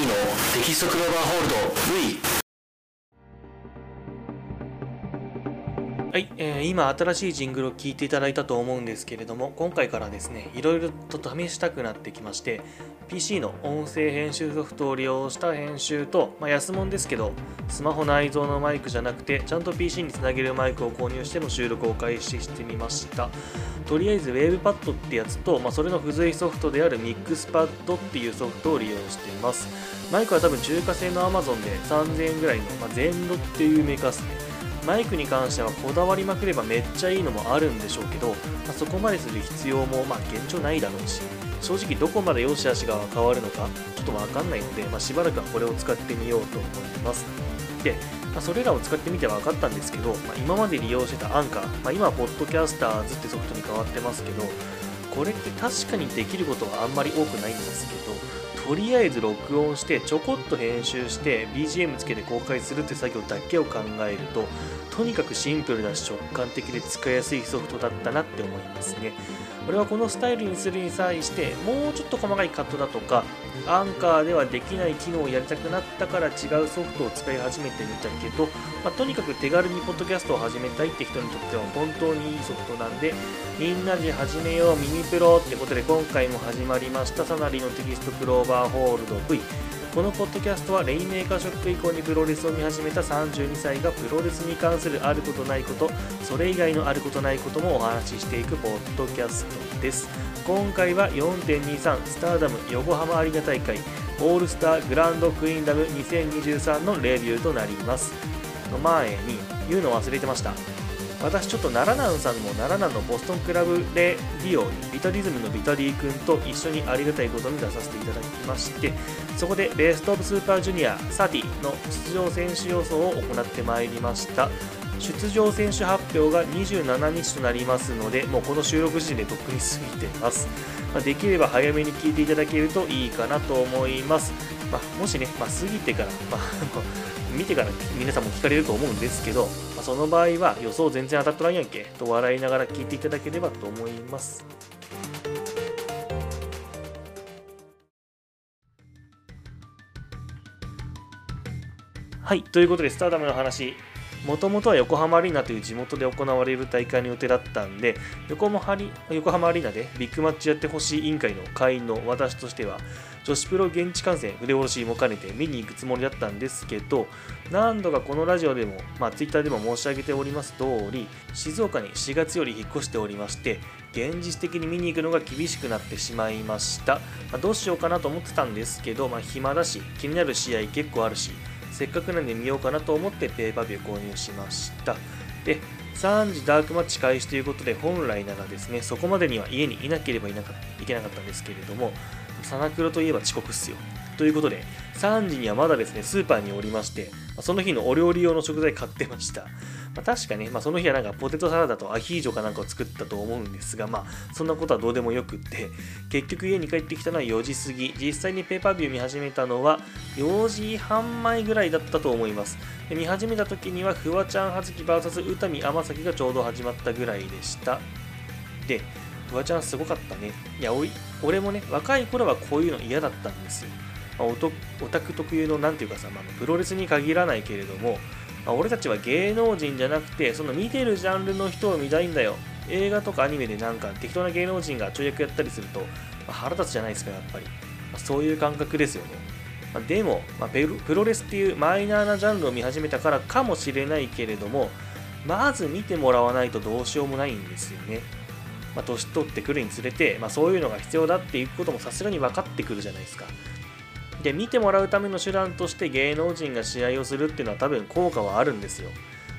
のテキストクローバーホールド V はい、えー、今新しいジングルを聞いていただいたと思うんですけれども今回からですねいろいろと試したくなってきまして PC の音声編集ソフトを利用した編集と、まあ、安物ですけどスマホ内蔵のマイクじゃなくてちゃんと PC につなげるマイクを購入しての収録を開始してみました。とりあえず WavePad ってやつと、まあ、それの付随ソフトである MixPad っていうソフトを利用しています。マイクは多分中華製の Amazon で3000円ぐらいの、まあ、ゼンドっていうメーカーですね。マイクに関してはこだわりまくればめっちゃいいのもあるんでしょうけど、まあ、そこまでする必要もまあ現状ないだろうし正直どこまで良し悪しが変わるのかちょっとわかんないので、まあ、しばらくはこれを使ってみようと思います。で、まあ、それらを使ってみて分かったんですけど、まあ、今まで利用してたアンカー、まあ、今はポッドキャスターズってソフトに変わってますけどこれって確かにできることはあんまり多くないんですけどとりあえず録音してちょこっと編集して BGM つけて公開するって作業だけを考えるととにかくシンプルだし直感的で使いやすいソフトだったなって思いますね。俺はこのスタイルにするに際してもうちょっと細かいカットだとかアンカーではできない機能をやりたくなったから違うソフトを使い始めてみたけど、まあ、とにかく手軽にポッドキャストを始めたいって人にとっては本当にいいソフトなんでみんなで始めようミニプロってことで今回も始まりましたサナリのテキサスクローバーホールド V このポッドキャストはレインメーカーショック以降にプロレスを見始めた32歳がプロレスに関するあることないことそれ以外のあることないこともお話ししていくポッドキャストです。今回は4.23スターダム横浜アリーナ大会オールスターグランドクイーンダム2023のレビューとなります。の前に言うの忘れてました。私ちょっと奈良南さんの奈良南のボストンクラブレディオビタリズムのビタディ君と一緒にありがたいことに出させていただきましてそこでベストオブスーパージュニア30の出場選手予想を行ってまいりました。出場選手発表が27日となりますのでもうこの収録時点でとっくに過ぎています、できれば早めに聞いていただけるといいかなと思います、まあ、もしね、まあ、過ぎてから、まあ、見てから皆さんも聞かれると思うんですけど、まあ、その場合は予想全然当たっとらんやんけと笑いながら聞いていただければと思います。はい、ということで、スターダムの話、もともとは横浜アリーナという地元で行われる大会の予定だったんで、横浜横浜アリーナでビッグマッチやってほしい委員会の会員の私としては、女子プロ現地観戦腕下ろしも兼ねて見に行くつもりだったんですけど何度かこのラジオでも、まあ、ツイッターでも申し上げております通り静岡に4月より引っ越しておりまして現実的に見に行くのが厳しくなってしまいました、まあ、どうしようかなと思ってたんですけど、まあ、暇だし気になる試合結構あるしせっかくなんで見ようかなと思ってペーパービュー購入しましたで3時ダークマッチ開始ということで本来ならですねそこまでには家にいなければいなかいけなかったんですけれどもサナクロといえば遅刻っすよ。ということで、3時にはまだですね、スーパーにおりまして、その日のお料理用の食材買ってました。まあ、確かね、まあ、その日はなんかポテトサラダとアヒージョかなんかを作ったと思うんですが、まあ、そんなことはどうでもよくって、結局家に帰ってきたのは4時過ぎ、実際にペーパービュー見始めたのは4時半前ぐらいだったと思います。で見始めた時には、フワちゃんはずき VS 宇多見天崎がちょうど始まったぐらいでした。で、フワちゃんすごかったね。いや、おい、俺もね、若い頃はこういうの嫌だったんですよ。まあ、オタク特有の、なんていうかさ、まあ、プロレスに限らないけれども、まあ、俺たちは芸能人じゃなくて、その見てるジャンルの人を見たいんだよ。映画とかアニメでなんか適当な芸能人が跳躍やったりすると、まあ、腹立つじゃないですか、やっぱり。まあ、そういう感覚ですよね。まあ、でも、ま、プロレスっていうマイナーなジャンルを見始めたからかもしれないけれども、まず見てもらわないとどうしようもないんですよね。まあ、年取ってくるにつれて、まあ、そういうのが必要だっていうこともさすがに分かってくるじゃないですか。で、見てもらうための手段として芸能人が試合をするっていうのは多分効果はあるんですよ。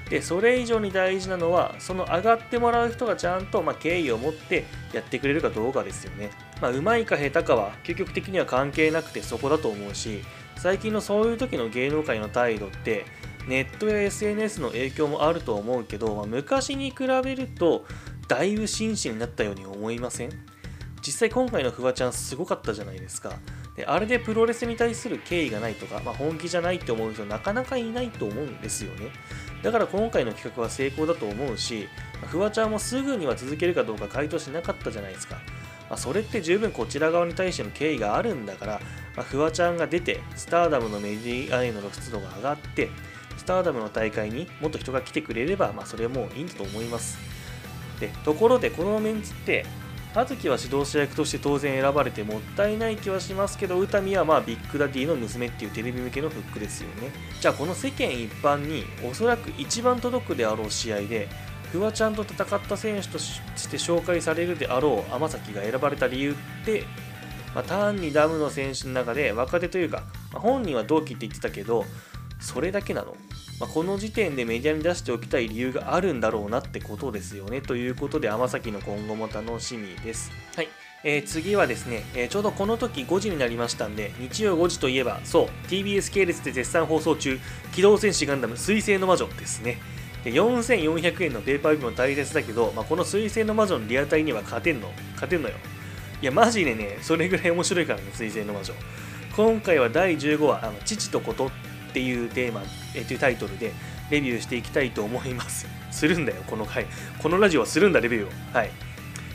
で、それ以上に大事なのは、その上がってもらう人がちゃんと、まあ、敬意を持ってやってくれるかどうかですよね。まあ、うまいか下手かは究極的には関係なくてそこだと思うし、最近のそういう時の芸能界の態度って、ネットや SNS の影響もあると思うけど、まあ、昔に比べるとだいぶ真摯になったように思いません？実際今回のフワちゃんすごかったじゃないですか。であれでプロレスに対する敬意がないとか、まあ、本気じゃないって思う人なかなかいないと思うんですよね。だから今回の企画は成功だと思うし、フワちゃんもすぐには続けるかどうか回答しなかったじゃないですか。まあ、それって十分こちら側に対しての敬意があるんだから、まあ、フワちゃんが出てスターダムのメディアへの露出度が上がってスターダムの大会にもっと人が来てくれれば、まあ、それはもういいんだと思いますでところでこのメンツって葉月は指導者役として当然選ばれてもったいない気はしますけど詩美はまあビッグダディの娘っていうテレビ向けのフックですよね。じゃあこの世間一般におそらく一番届くであろう試合でフワちゃんと戦った選手として紹介されるであろう天咲が選ばれた理由ってまあ、単にダムの選手の中で若手というか、まあ、本人は同期って言ってたけどそれだけなの、まあ、この時点でメディアに出しておきたい理由があるんだろうなってことですよねということで天崎の今後も楽しみですはいえー、次はですね、えー、ちょうどこの時5時になりましたんで、日曜5時といえば、そう、TBS 系列で絶賛放送中、機動戦士ガンダム水星の魔女ですね。で4400円のペーパービューも大切だけど、まあ、この水星の魔女のリアタイには勝てんの勝てんのよ。いや、マジでね、それぐらい面白いからね、水星の魔女。今回は第15話、あの父とことっていうテーマ、えというタイトルでレビューしていきたいと思います。するんだよ、この回。このラジオはするんだ、レビューを。はい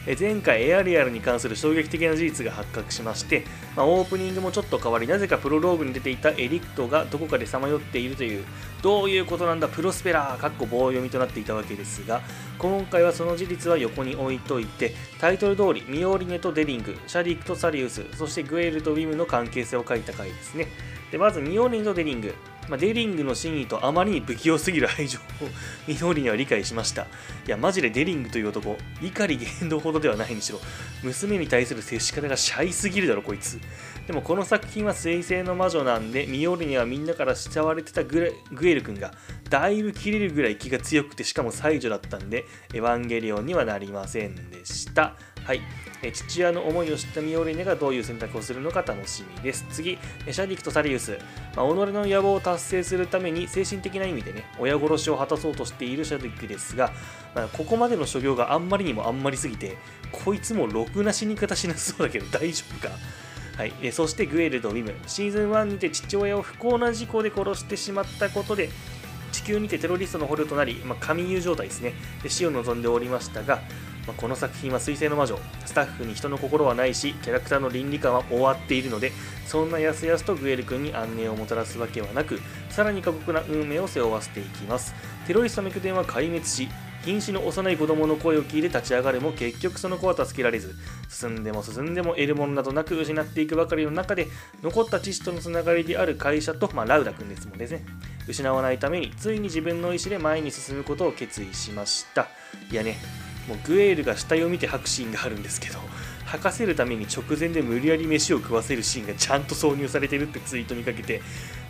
え。前回エアリアルに関する衝撃的な事実が発覚しまして、まあ、オープニングもちょっと変わりなぜかプロローグに出ていたエリクトがどこかでさまよっているというどういうことなんだプロスペラーかっこ棒読みとなっていたわけですが今回はその事実は横に置いといてタイトル通りミオリネとデリングシャリックとサリウスそしてグエルとウィムの関係性を書いた回ですねでまずミオリネとデリングまあ、デリングの真意とあまりに不器用すぎる愛情をミノーリには理解しました。いや、マジでデリングという男、怒り言動ほどではないにしろ、娘に対する接し方がシャイすぎるだろ、こいつ。でもこの作品は彗星の魔女なんで、ミオリにはみんなから慕われてたグエル君が、だいぶ切れるぐらい気が強くて、しかも才女だったんで、エヴァンゲリオンにはなりませんでした。はい。え父親の思いを知ったミオリネがどういう選択をするのか楽しみです。次、シャディクとサリウス。まあ、己の野望を達成するために精神的な意味でね、親殺しを果たそうとしているシャディクですが、まあ、ここまでの所業があんまりにもあんまりすぎて、こいつもろくな死に方しなそうだけど大丈夫か？はい、えそしてグエルとウィムシーズン1にて父親を不幸な事故で殺してしまったことで地球にてテロリストの捕虜となり、まあ、神優状態ですねで死を望んでおりましたが、まあ、この作品は「水星の魔女」スタッフに人の心はないしキャラクターの倫理観は終わっているのでそんなやすやすとグエル君に安寧をもたらすわけはなくさらに過酷な運命を背負わせていきます。テロリストの拠点は壊滅し瀕死の幼い子供の声を聞いて立ち上がるも結局その子は助けられず進んでも進んでも得るものなどなく失っていくばかりの中で残った父とのつながりである会社と、まあ、ラウダ君ですもんですね。失わないためについに自分の意思で前に進むことを決意しました。いやね。もうグエールが死体を見て吐くシーンがあるんですけど吐かせるために直前で無理やり飯を食わせるシーンがちゃんと挿入されてるってツイート見かけて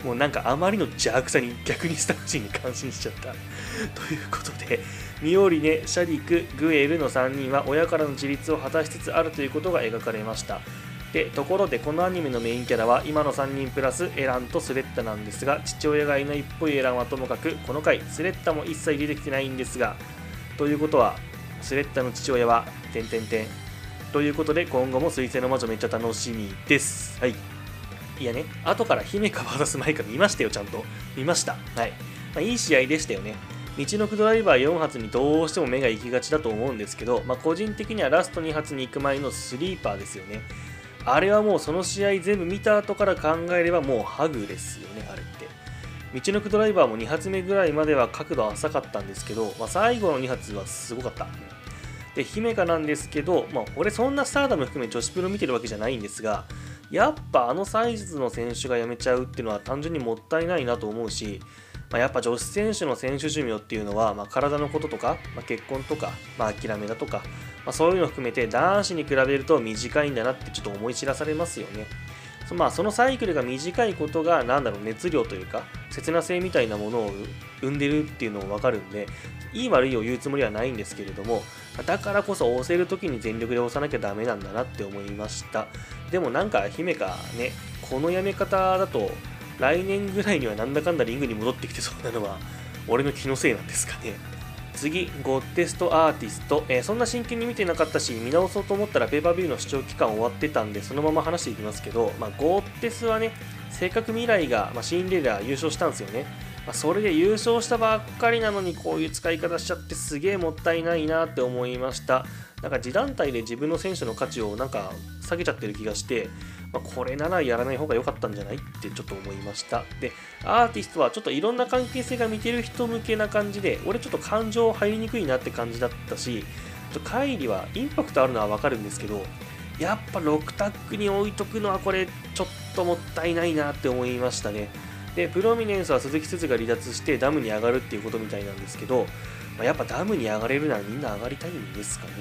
もうなんかあまりの邪悪さに逆にスタッフ陣に感心しちゃった。ということでミオリネ、シャディク、グエルの3人は親からの自立を果たしつつあるということが描かれました。でところでこのアニメのメインキャラは今の3人プラスエランとスレッタなんですが父親がいないっぽいエランはともかくこの回スレッタも一切出てきてないんですがということはスレッタの父親は、てんてんてん。ということで、今後も水星の魔女めっちゃ楽しみです。はい。いやね、後から姫か渡す前から見ましたよ、ちゃんと。見ました。はい。まあ、いい試合でしたよね。道のくドライバー4発にどうしても目が行きがちだと思うんですけど、まあ、個人的にはラスト2発に行く前のスリーパーですよね。あれはもうその試合全部見た後から考えればもうハグですよね、あれって。道のくドライバーも2発目ぐらいまでは角度浅かったんですけど、まあ、最後の2発はすごかった。で、姫香なんですけど、まあ、俺そんなスターダム含め女子プロ見てるわけじゃないんですが、やっぱあのサイズの選手が辞めちゃうっていうのは単純にもったいないなと思うし、まあ、やっぱ女子選手の選手寿命っていうのは、まあ、体のこととか、まあ、結婚とか、まあ、諦めだとか、ま、そういうの含めて男子に比べると短いんだなってちょっと思い知らされますよね。まあ、そのサイクルが短いことが、なんだろう、熱量というか、切な性みたいなものを生んでるっていうのもわかるんで、いい悪いを言うつもりはないんですけれども、だからこそ押せる時に全力で押さなきゃダメなんだなって思いました。でもなんか、姫かね、このやめ方だと、来年ぐらいにはなんだかんだリングに戻ってきてそうなのは、俺の気のせいなんですかね。次、ゴッテストアーティスト、えー、そんな真剣に見てなかったし、見直そうと思ったらペーパービューの視聴期間終わってたんで、そのまま話していきますけど、まあ、ゴッテスはね、せっかく未来が、まあ、シンデレラ優勝したんですよね。まあ、それで優勝したばっかりなのにこういう使い方しちゃってすげえもったいないなって思いましたなんか自団体で自分の選手の価値をなんか下げちゃってる気がして、まあ、これならやらない方が良かったんじゃないってちょっと思いました。でアーティストはちょっといろんな関係性が見てる人向けな感じで俺ちょっと感情入りにくいなって感じだったしちょっと帰りはインパクトあるのはわかるんですけどやっぱ6タックに置いとくのはこれちょっともったいないなって思いましたね。でプロミネンスは鈴木鈴が離脱してダムに上がるっていうことみたいなんですけど、まあ、やっぱダムに上がれるならみんな上がりたいんですかね。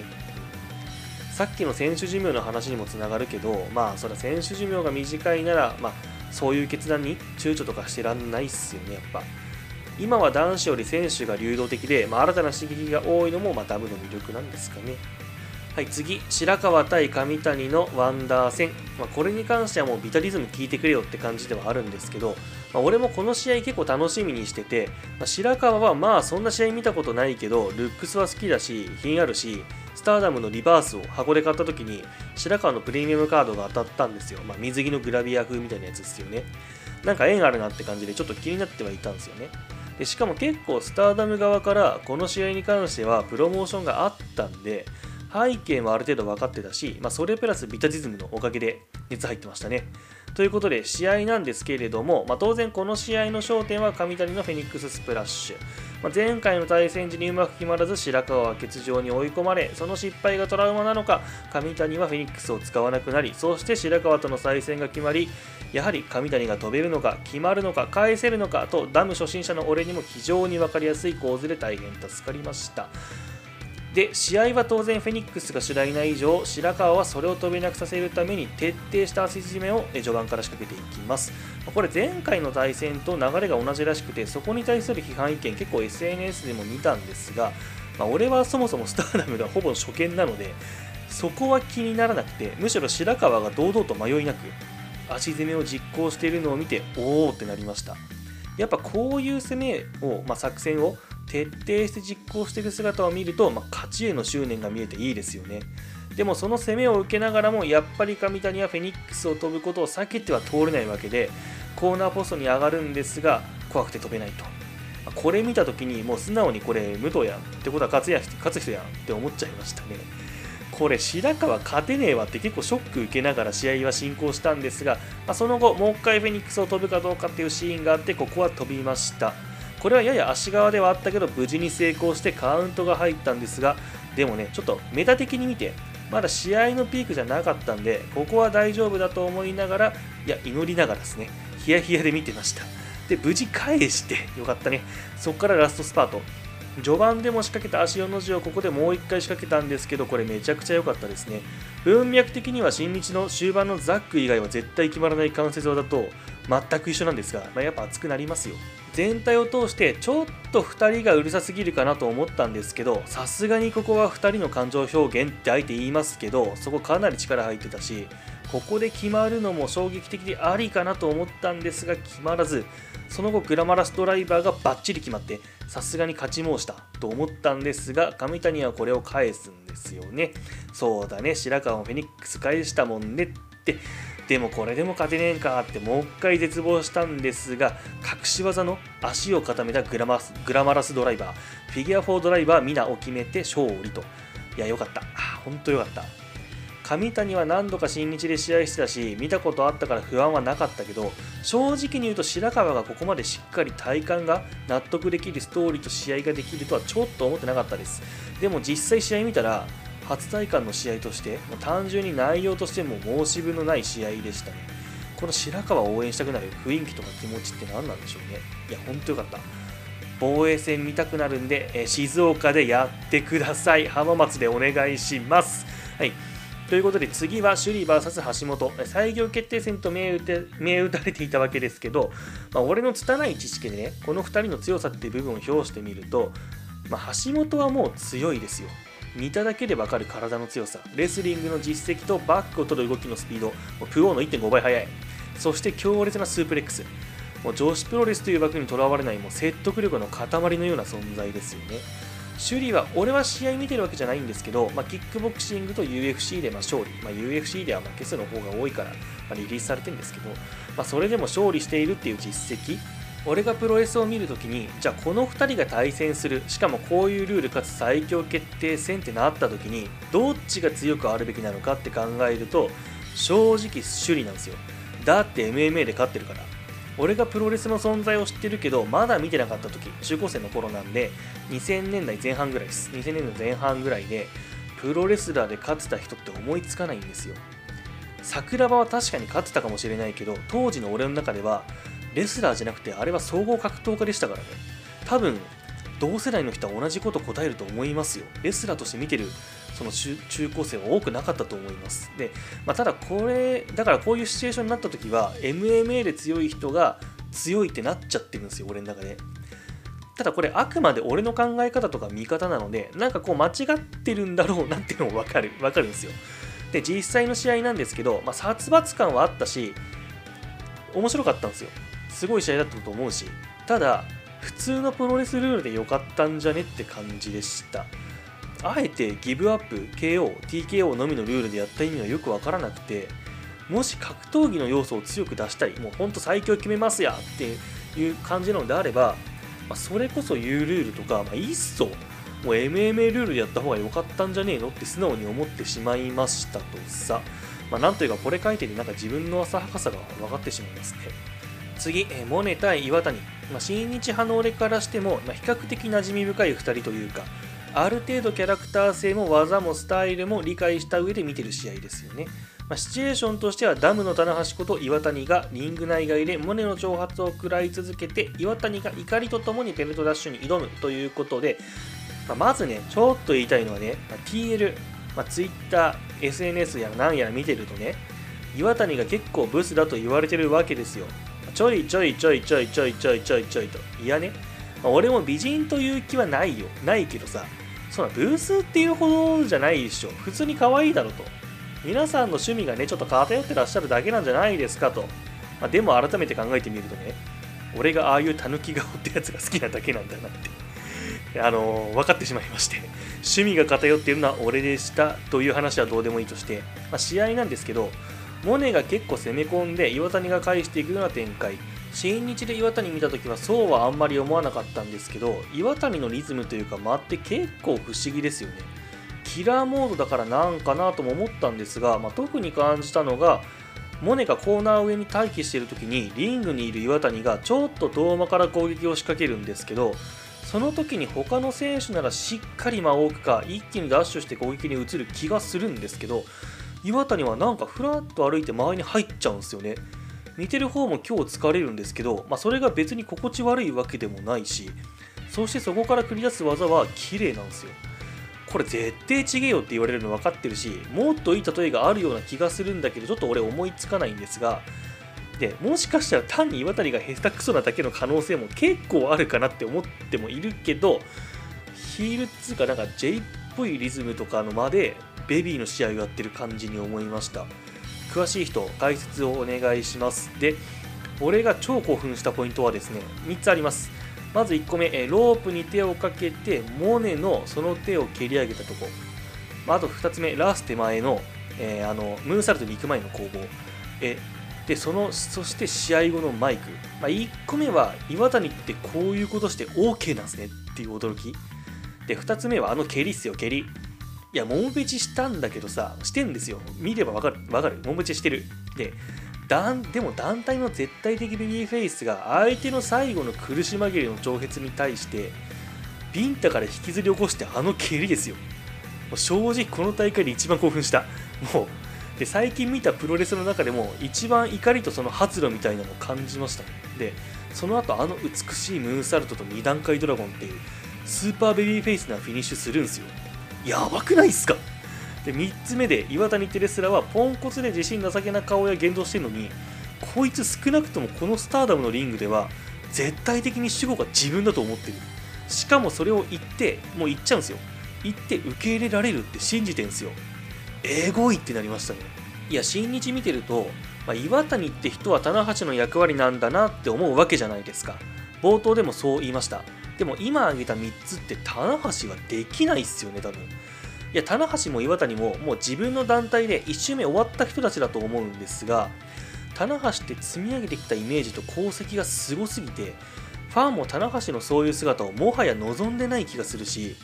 さっきの選手寿命の話にもつながるけどまあそれは選手寿命が短いならまあそういう決断に躊躇とかしてらんないっすよねやっぱ。今は男子より選手が流動的で、まあ、新たな刺激が多いのも、まあ、ダムの魅力なんですかね。はい、次、白川対上谷のワンダー戦。まあ、これに関してはもうビタリズム聞いてくれよって感じではあるんですけど、まあ、俺もこの試合結構楽しみにしてて、まあ、白川はまあそんな試合見たことないけど、ルックスは好きだし、品あるし、スターダムのリバースを箱で買った時に、白川のプレミアムカードが当たったんですよ。まあ、水着のグラビア風みたいなやつですよね。なんか縁あるなって感じでちょっと気になってはいたんですよね。でしかも結構スターダム側からこの試合に関してはプロモーションがあったんで、背景もある程度分かってたし、まあ、それプラスビタジズムのおかげで熱入ってましたね。ということで試合なんですけれども、まあ、当然この試合の焦点は上谷のフェニックススプラッシュ。まあ、前回の対戦時にうまく決まらず白川は欠場に追い込まれその失敗がトラウマなのか上谷はフェニックスを使わなくなりそして白川との再戦が決まりやはり上谷が飛べるのか決まるのか返せるのかとダム初心者の俺にも非常に分かりやすい構図で大変助かりました。で試合は当然フェニックスが主題な以上白川はそれを飛べなくさせるために徹底した足締めを序盤から仕掛けていきます。これ前回の対戦と流れが同じらしくてそこに対する批判意見結構 SNS でも見たんですが、まあ、俺はそもそもスターダムがほぼ初見なのでそこは気にならなくてむしろ白川が堂々と迷いなく足攻めを実行しているのを見ておおってなりました。やっぱこういう攻めを、まあ、作戦を徹底して実行していく姿を見ると、まあ、勝ちへの執念が見えていいですよね。でもその攻めを受けながらもやっぱり上谷はフェニックスを飛ぶことを避けては通れないわけでコーナーポストに上がるんですが怖くて飛べないと。これ見た時にもう素直にこれ武藤やんってことは勝つや勝つ人やんって思っちゃいましたね。これ白川勝てねえわって結構ショック受けながら試合は進行したんですが、まあ、その後もう一回フェニックスを飛ぶかどうかっていうシーンがあってここは飛びました。これはやや足側ではあったけど無事に成功してカウントが入ったんですがでもねちょっとメタ的に見てまだ試合のピークじゃなかったんでここは大丈夫だと思いながらいや祈りながらですねヒヤヒヤで見てました。で無事返してよかったね。そこからラストスパート。序盤でも仕掛けた足4の字をここでもう1回仕掛けたんですけどこれめちゃくちゃ良かったですね。文脈的には新日の終盤のザック以外は絶対決まらない関節技と全く一緒なんですが、まあ、やっぱ熱くなりますよ。全体を通してちょっと2人がうるさすぎるかなと思ったんですけどさすがにここは2人の感情表現ってあえて言いますけどそこかなり力入ってたしここで決まるのも衝撃的でありかなと思ったんですが決まらずその後グラマラスドライバーがバッチリ決まってさすがに勝ち申したと思ったんですが上谷はこれを返すんですよね。そうだね。白川もフェニックス返したもんねって。でもこれでも勝てねえんかってもう一回絶望したんですが隠し技の足を固めたグラマスグラマラスドライバーフィギュア4ドライバー皆を決めて勝利と。いやよかった。本当よかった。上谷は何度か新日で試合してたし見たことあったから不安はなかったけど正直に言うと白川がここまでしっかり体感が納得できるストーリーと試合ができるとはちょっと思ってなかったです。でも実際試合見たら初体感の試合として単純に内容としても申し分のない試合でしたね。この白川を応援したくなる雰囲気とか気持ちって何なんでしょうね。いや本当よかった。防衛戦見たくなるんで、え静岡でやってください。浜松でお願いします。はい。ということで次は首里 VS 橋本。最強決定戦と銘打て銘打たれていたわけですけど、まあ、俺の拙い知識でねこの2人の強さっていう部分を表してみると、まあ、橋本はもう強いですよ。見ただけでわかる体の強さ。レスリングの実績とバックを取る動きのスピード。プオーの1.5倍速い。そして強烈なスープレックス。もう女子プロレスという枠にとらわれないもう説得力の塊のような存在ですよね。首里は俺は試合見てるわけじゃないんですけど、まあ、キックボクシングと UFC でま勝利、まあ、UFC では負け数の方が多いから、ま、リリースされてるんですけど、まあ、それでも勝利しているっていう実績俺がプロレスを見るときにじゃあこの2人が対戦するしかもこういうルールかつ最強決定戦ってなったときにどっちが強くあるべきなのかって考えると正直首里なんですよ。だって MMA で勝ってるから。俺がプロレスの存在を知ってるけどまだ見てなかった時中高生の頃なんで2000年代前半ぐらいです。2000年代前半ぐらいでプロレスラーで勝ってた人って思いつかないんですよ。桜庭は確かに勝ってたかもしれないけど当時の俺の中ではレスラーじゃなくてあれは総合格闘家でしたからね。多分同世代の人は同じこと答えると思いますよ。レスラーとして見てるその中高生は多くなかったと思います。で、まあ、ただこれだからこういうシチュエーションになった時は MMA で強い人が強いってなっちゃってるんですよ俺の中で。ただこれあくまで俺の考え方とか見方なのでなんかこう間違ってるんだろうなっていうのも分かる分かるんですよ。で実際の試合なんですけど、まあ、殺伐感はあったし面白かったんですよ。すごい試合だったと思うし。ただ普通のプロレスルールで良かったんじゃねって感じでした。あえてギブアップ KO、TKO のみのルールでやった意味はよくわからなくてもし格闘技の要素を強く出したいもうほんと最強決めますやっていう感じなのであれば、まあ、それこそ U ルールとか、まあ、いっそもう MMA ルールでやった方が良かったんじゃねえのって素直に思ってしまいましたとさ、まあ、なんというかこれ書いててなんか自分の浅はかさが分かってしまいますね。次、えモネ対岩谷、まあ、新日派の俺からしても、まあ、比較的馴染み深い2人というかある程度キャラクター性も技もスタイルも理解した上で見てる試合ですよね。まあ、シチュエーションとしてはダムの棚橋こと岩谷がリング内外でモネの挑発を食らい続けて岩谷が怒りとともにベルトダッシュに挑むということで、ま、まずねちょっと言いたいのはね、ま、TL、まあ、Twitter、SNS やら何やら見てるとね岩谷が結構ブスだと言われてるわけですよちょいちょいちょいちょいちょいちょいちょいちょいといやね、まあ、俺も美人という気はないよ。ないけどさそんなブースっていうほどじゃないでしょ。普通に可愛いだろと。皆さんの趣味がねちょっと偏ってらっしゃるだけなんじゃないですかと、まあ、でも改めて考えてみるとね俺がああいうたぬき顔ってやつが好きなだけなんだなって。あのー、分かってしまいまして。趣味が偏っているのは俺でしたという話はどうでもいいとして、まあ、試合なんですけどモネが結構攻め込んで岩谷が返していくような展開。新日で岩谷見た時はそうはあんまり思わなかったんですけど岩谷のリズムというか間って結構不思議ですよね。キラーモードだからなんかなとも思ったんですが、まあ、特に感じたのがモネがコーナー上に待機している時にリングにいる岩谷がちょっと遠間から攻撃を仕掛けるんですけどその時に他の選手ならしっかり間を置くか一気にダッシュして攻撃に移る気がするんですけど岩谷はなんかふらっと歩いて周りに入っちゃうんですよね。見てる方も今日疲れるんですけど、まあ、それが別に心地悪いわけでもないしそしてそこから繰り出す技は綺麗なんですよ。これ絶対ちげえよって言われるの分かってるしもっといい例えがあるような気がするんだけどちょっと俺思いつかないんですがでもしかしたら単に岩谷が下手くそなだけの可能性も結構あるかなって思ってもいるけどヒールっつうかなんか J っぽいリズムとかの間でベビーの試合をやってる感じに思いました。詳しい人解説をお願いします。で俺が超興奮したポイントはですね3つあります。まず1個目ロープに手をかけてモネのその手を蹴り上げたとこ。あと2つ目ラース手前の,、えー、あのムーンサルトに行く前の攻防。えでそのそして試合後のマイク、まあ、1個目は岩谷ってこういうことして OK なんですねっていう驚き。で2つ目はあの蹴りっすよ蹴り。いや、モンベチしたんだけどさ、してんですよ。見ればわかる。わかる？モンベチしてる。で、だんでも団体の絶対的ベビーフェイスが相手の最後の苦し紛れの挑発に対してビンタから引きずり起こしてあの蹴りですよもう正直この大会で一番興奮したもうで最近見たプロレスの中でも一番怒りとその発露みたいなのを感じましたでその後あの美しいムーンサルトと2段階ドラゴンっていうスーパーベビーフェイスなフィニッシュするんですよやばくないっすか？で3つ目で岩谷テレスラはポンコツで自信なさげな顔や言動してるのにこいつ少なくともこのスターダムのリングでは絶対的に主語が自分だと思ってる。しかもそれを言ってもう言っちゃうんですよ。言って受け入れられるって信じてんすよ。えごいってなりましたね。いや新日見てると、まあ、岩谷って人は棚橋の役割なんだなって思うわけじゃないですか。冒頭でもそう言いました。でも今挙げた3つって棚橋はできないっすよね多分。いや棚橋も岩谷ももう自分の団体で1周目終わった人たちだと思うんですが棚橋って積み上げてきたイメージと功績がすごすぎてファンも棚橋のそういう姿をもはや望んでない気がするし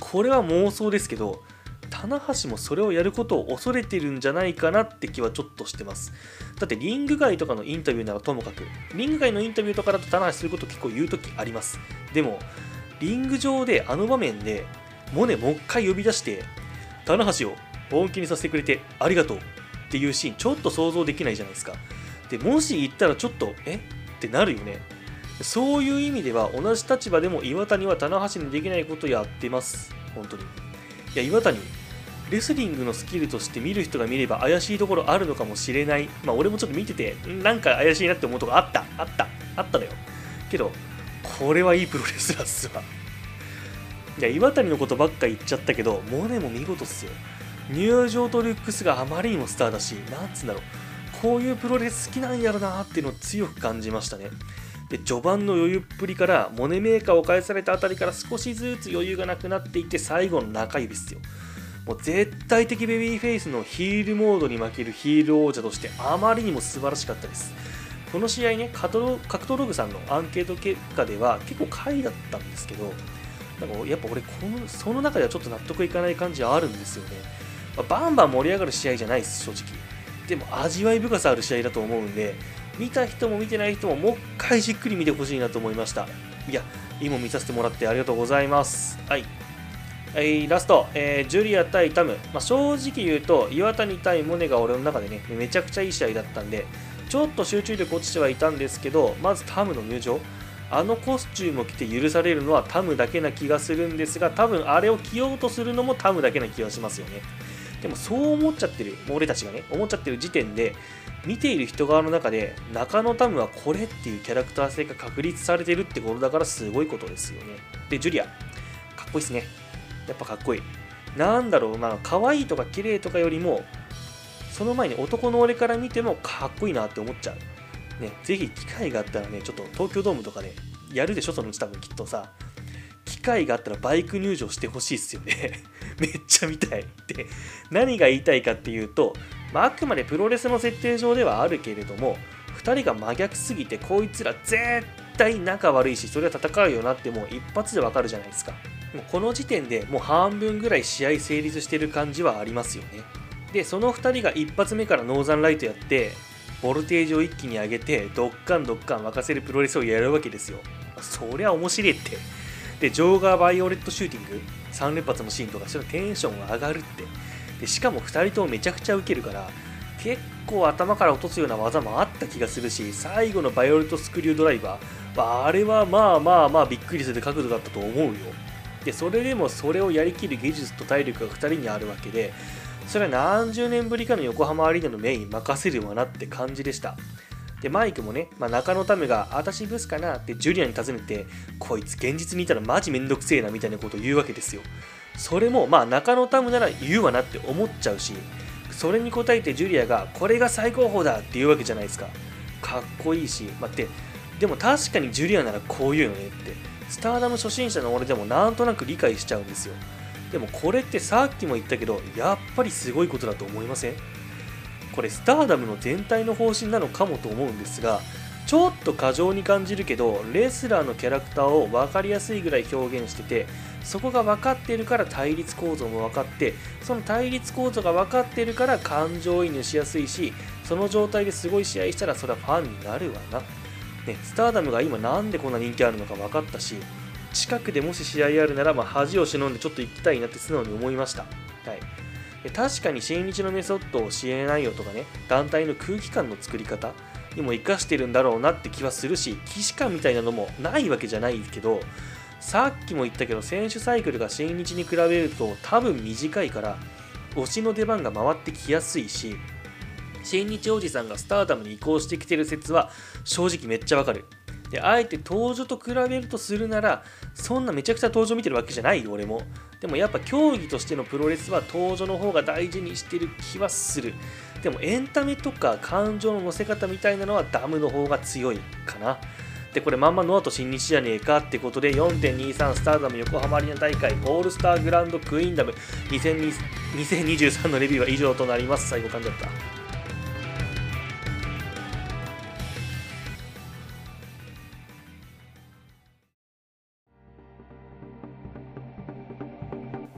これは妄想ですけど棚橋もそれをやることを恐れてるんじゃないかなって気はちょっとしてます。だってリング外とかのインタビューならともかくリング外のインタビューとかだと棚橋すること結構言う時あります。でもリング上であの場面でモネもう一回呼び出して棚橋を本気にさせてくれてありがとうっていうシーンちょっと想像できないじゃないですか。でもし言ったらちょっとえ？ってなるよね。そういう意味では同じ立場でも岩谷は棚橋にできないことやってます。本当に。いや岩谷レスリングのスキルとして見る人が見れば怪しいところあるのかもしれない。まあ俺もちょっと見ててなんか怪しいなって思うとこあった。あった。あったのよ。けどこれはいいプロレスラーっすわ。いや岩谷のことばっか言っちゃったけどモネも見事っすよ。入場とルックスがあまりにもスターだしなんつうんだろう。こういうプロレス好きなんやろなっていうのを強く感じましたね。で序盤の余裕っぷりからモネメーカーを返されたあたりから少しずつ余裕がなくなっていって最後の中指ですよ。もう絶対的ベビーフェイスのヒールモードに負けるヒール王者としてあまりにも素晴らしかったです。この試合ね格闘ログさんのアンケート結果では結構下位だったんですけどなんかやっぱ俺このその中ではちょっと納得いかない感じはあるんですよね、まあ、バンバン盛り上がる試合じゃないです正直。でも味わい深さある試合だと思うんで見た人も見てない人ももう一回じっくり見てほしいなと思いました。いやいいも見させてもらってありがとうございます。はい。はい、ラスト、えー、ジュリア対タム、まあ、正直言うと岩谷対モネが俺の中でねめちゃくちゃいい試合だったんでちょっと集中力落ちてはいたんですけどまずタムの入場。あのコスチュームを着て許されるのはタムだけな気がするんですが多分あれを着ようとするのもタムだけな気がしますよね。でもそう思っちゃってる俺たちがね思っちゃってる時点で見ている人側の中で中野タムはこれっていうキャラクター性が確立されてるってことだからすごいことですよね。でジュリアかっこいいっすね。やっぱかっこいい。なんだろうまあ可愛いとか綺麗とかよりもその前に男の俺から見てもかっこいいなって思っちゃう。ね、ぜひ機会があったらね、ちょっと東京ドームとかで、ね、やるでしょ、そのうち多分きっとさ。機会があったらバイク入場してほしいっすよね。めっちゃ見たい。で、何が言いたいかっていうと、まあ、あくまでプロレスの設定上ではあるけれども、2人が真逆すぎて、こいつら絶対仲悪いし、それは戦うよなってもう一発でわかるじゃないですか。もうこの時点でもう半分ぐらい試合成立してる感じはありますよね。で、その2人が一発目からノーザンライトやって、ボルテージを一気に上げてドッカンドッカン沸かせるプロレスをやるわけですよそりゃ面白いってでジョーガーバイオレットシューティング3連発のシーンとかそれテンションが上がるってでしかも2人ともめちゃくちゃウケるから結構頭から落とすような技もあった気がするし最後のバイオレットスクリュードライバーあれはまあまあまあびっくりする角度だったと思うよでそれでもそれをやりきる技術と体力が2人にあるわけでそれは何十年ぶりかの横浜アリーナのメイン任せるわなって感じでした。で、マイクもね、まあ、中野タムが、私ブスかなってジュリアに尋ねて、こいつ現実にいたらマジめんどくせえなみたいなことを言うわけですよ。それも、まあ中野タムなら言うわなって思っちゃうし、それに応えてジュリアが、これが最高峰だって言うわけじゃないですか。かっこいいし、待って、でも確かにジュリアならこう言うよねって、スターダム初心者の俺でもなんとなく理解しちゃうんですよ。でもこれってさっきも言ったけどやっぱりすごいことだと思いません？これスターダムの全体の方針なのかもと思うんですがちょっと過剰に感じるけどレスラーのキャラクターを分かりやすいぐらい表現しててそこが分かっているから対立構造も分かってその対立構造が分かっているから感情移入しやすいしその状態ですごい試合したらそれはファンになるわな、ね、スターダムが今なんでこんな人気あるのか分かったし近くでもし試合あるなら、まあ、恥を忍んでちょっと行きたいなって素直に思いました。はい、確かに新日のメソッドを支援内容とかね、団体の空気感の作り方にも活かしてるんだろうなって気はするし、既視感みたいなのもないわけじゃないけど、さっきも言ったけど、選手サイクルが新日に比べると多分短いから、推しの出番が回ってきやすいし、新日おじさんがスターダムに移行してきてる説は正直めっちゃわかる。であえて登場と比べるとするならそんなめちゃくちゃ登場見てるわけじゃないよ俺も。でもやっぱ競技としてのプロレスは登場の方が大事にしてる気はする。でもエンタメとか感情の乗せ方みたいなのはダムの方が強いかな。でこれまんまノアと新日じゃねえかってことで4.23スターダム横浜アリーナ大会オールスターグランドクイーンダム2023のレビューは以上となります。最後感じだった。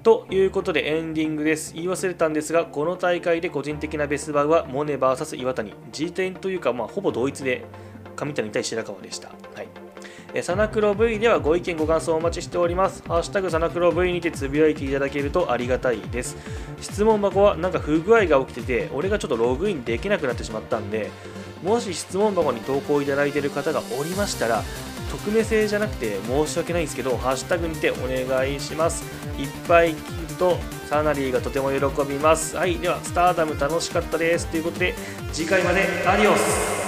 ということでエンディングです言い忘れたんですがこの大会で個人的なベスバウはモネ VS 岩谷 G 点というかまあほぼ同一で上谷対白川でしたはいえサナクロ V ではご意見ご感想お待ちしております。ハッシュタグサナクロ V にてつぶやいていただけるとありがたいです。質問箱はなんか不具合が起きてて、俺がちょっとログインできなくなってしまったんで、もし質問箱に投稿いただいている方がおりましたら、匿名性じゃなくて申し訳ないんですけど、ハッシュタグにてお願いします。いっぱい聞くとサナリーがとても喜びます。はい、では、スターダム楽しかったです。ということで、次回までアディオス